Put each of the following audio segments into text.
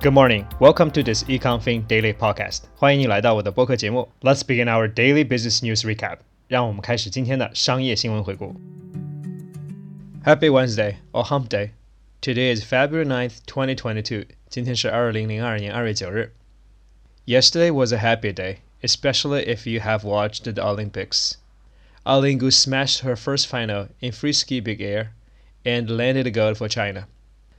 Good morning. Welcome to this EconFin Daily Podcast. 欢迎你来到我的播客节目。Let's begin our daily business news recap. 让我们开始今天的商业新闻回顾。Happy Wednesday or Hump Day. Today is February 9th, 2022. 今天是二零零二年二月九日。Yesterday was a happy day, especially if you have watched the Olympics. Eileen Gu smashed her first final in free ski big air and landed a gold for China.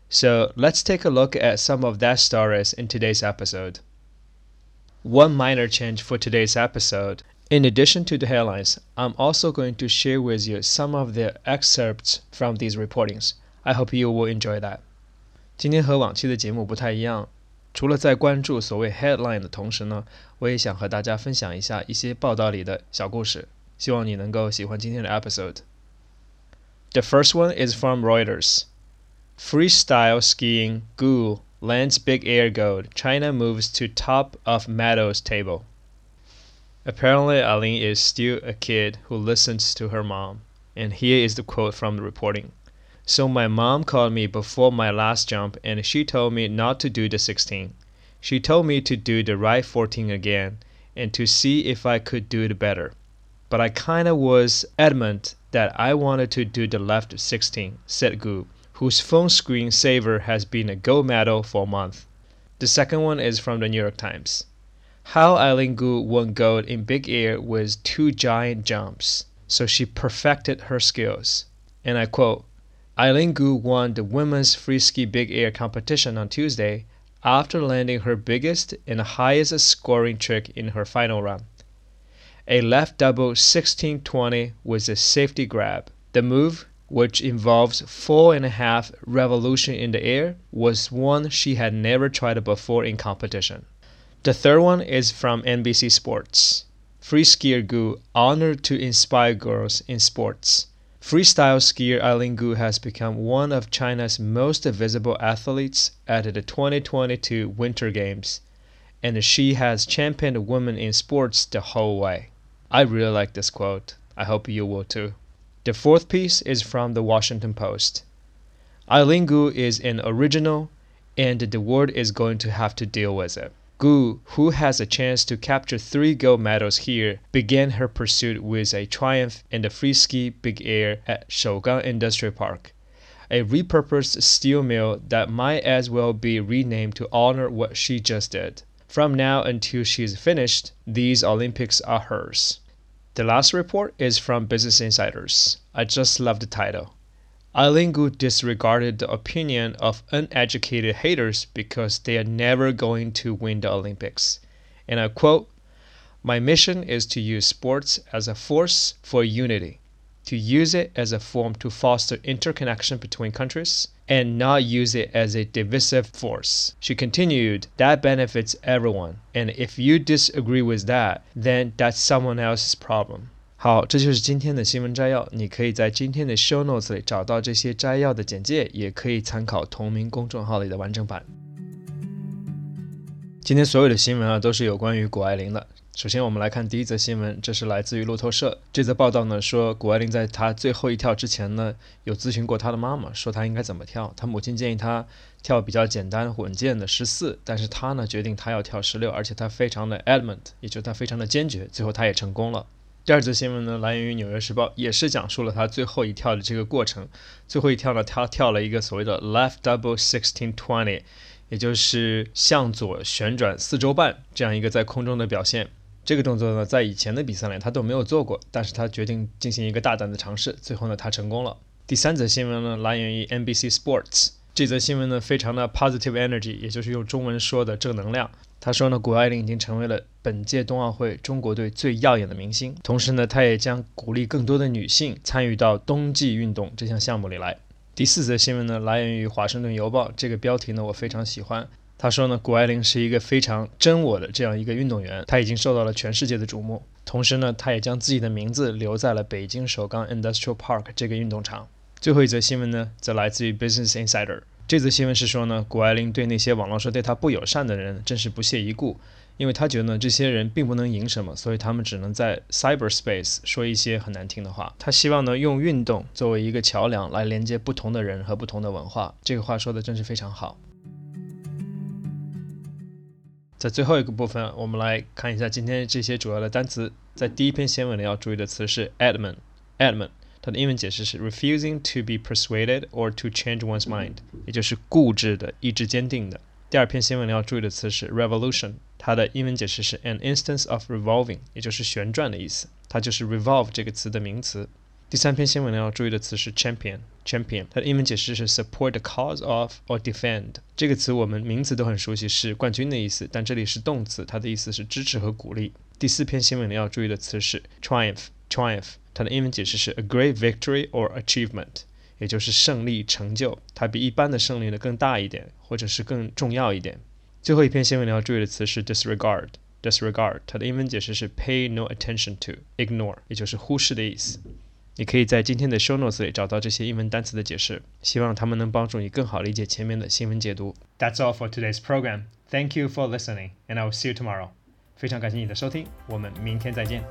So let's take a look at some of that stories in today's episode. One minor change for today's episode. In addition to the headlines, I'm also going to share with you some of the excerpts from these reportings. I hope you will enjoy that. 今天和往期的节目不太一样，除了在关注所谓 headline 的同时呢，我也想和大家分享一下一些报道里的小故事。希望你能够喜欢今天的 episode。The first one is from Reuters. Freestyle skiing Gu lands big air gold. China moves to top of medals table. Apparently, Eileen is still a kid who listens to her mom. And here is the quote from the reporting. So my mom called me before my last jump and she told me not to do the 16. She told me to do the right 14 again and to see if I could do it better but I kinda was adamant that I wanted to do the left 16, said Gu, whose phone screen saver has been a gold medal for a month. The second one is from the New York Times. How Eileen Gu won gold in big air with two giant jumps, so she perfected her skills. And I quote, Eileen Gu won the women's free ski big air competition on Tuesday after landing her biggest and highest scoring trick in her final run a left double 1620 with a safety grab. The move, which involves four and a half revolution in the air, was one she had never tried before in competition. The third one is from NBC Sports. Free skier Gu honored to inspire girls in sports. Freestyle skier Eileen Gu has become one of China's most visible athletes at the 2022 Winter Games, and she has championed women in sports the whole way. I really like this quote. I hope you will too. The fourth piece is from the Washington Post. Eileen Gu is an original, and the world is going to have to deal with it. Gu, who has a chance to capture three gold medals here, began her pursuit with a triumph in the free ski big air at Shougang Industrial Park, a repurposed steel mill that might as well be renamed to honor what she just did. From now until she's finished, these Olympics are hers. The last report is from Business Insiders. I just love the title. Eileen Gu disregarded the opinion of uneducated haters because they are never going to win the Olympics. And I quote, My mission is to use sports as a force for unity to use it as a form to foster interconnection between countries and not use it as a divisive force. She continued, That benefits everyone, and if you disagree with that, then that's someone else's problem. 好，这就是今天的新闻摘要。你可以在今天的 show notes 里找到这些摘要的简介，也可以参考同名公众号里的完整版。今天所有的新闻啊，都是有关于谷爱凌的。 首先，我们来看第一则新闻，这是来自于路透社。这则报道呢说，谷爱凌在她最后一跳之前呢，有咨询过她的妈妈，说她应该怎么跳。她母亲建议她跳比较简单稳健的十四，但是她呢决定她要跳十六，而且她非常的 adamant，也就是她非常的坚决。最后她也成功了。第二则新闻呢来源于《纽约时报》，也是讲述了她最后一跳的这个过程。最后一跳呢，她跳了一个所谓的 left double sixteen twenty，也就是向左旋转四周半这样一个在空中的表现。这个动作呢，在以前的比赛里他都没有做过，但是他决定进行一个大胆的尝试，最后呢，他成功了。第三则新闻呢，来源于 NBC Sports，这则新闻呢，非常的 positive energy，也就是用中文说的正能量。他说呢，谷爱凌已经成为了本届冬奥会中国队最耀眼的明星，同时呢，他也将鼓励更多的女性参与到冬季运动这项项目里来。第四则新闻呢，来源于华盛顿邮报，这个标题呢，我非常喜欢。他说呢，谷爱凌是一个非常真我的这样一个运动员，他已经受到了全世界的瞩目。同时呢，他也将自己的名字留在了北京首钢 Industrial Park 这个运动场。最后一则新闻呢，则来自于 Business Insider。这则新闻是说呢，谷爱凌对那些网络上对她不友善的人真是不屑一顾，因为他觉得呢，这些人并不能赢什么，所以他们只能在 cyberspace 说一些很难听的话。他希望呢，用运动作为一个桥梁来连接不同的人和不同的文化。这个话说的真是非常好。在最后一个部分，我们来看一下今天这些主要的单词。在第一篇新闻里要注意的词是 adamant，adamant，它的英文解释是 refusing to be persuaded or to change one's mind，也就是固执的、意志坚定的。第二篇新闻里要注意的词是 revolution，它的英文解释是 an instance of revolving，也就是旋转的意思，它就是 revolve 这个词的名词。第三篇新闻里要注意的词是 champion，champion，它的英文解释是 support the cause of or defend。这个词我们名词都很熟悉，是冠军的意思，但这里是动词，它的意思是支持和鼓励。第四篇新闻里要注意的词是 triumph，triumph，它的英文解释是 a great victory or achievement。也就是胜利成就，它比一般的胜利呢更大一点，或者是更重要一点。最后一篇新闻呢要注意的词是 disregard，disregard，它的英文解释是 pay no attention to，ignore，也就是忽视的意思。你可以在今天的 show notes 里找到这些英文单词的解释，希望他们能帮助你更好理解前面的新闻解读。That's all for today's program. Thank you for listening, and I will see you tomorrow. 非常感谢你的收听，我们明天再见。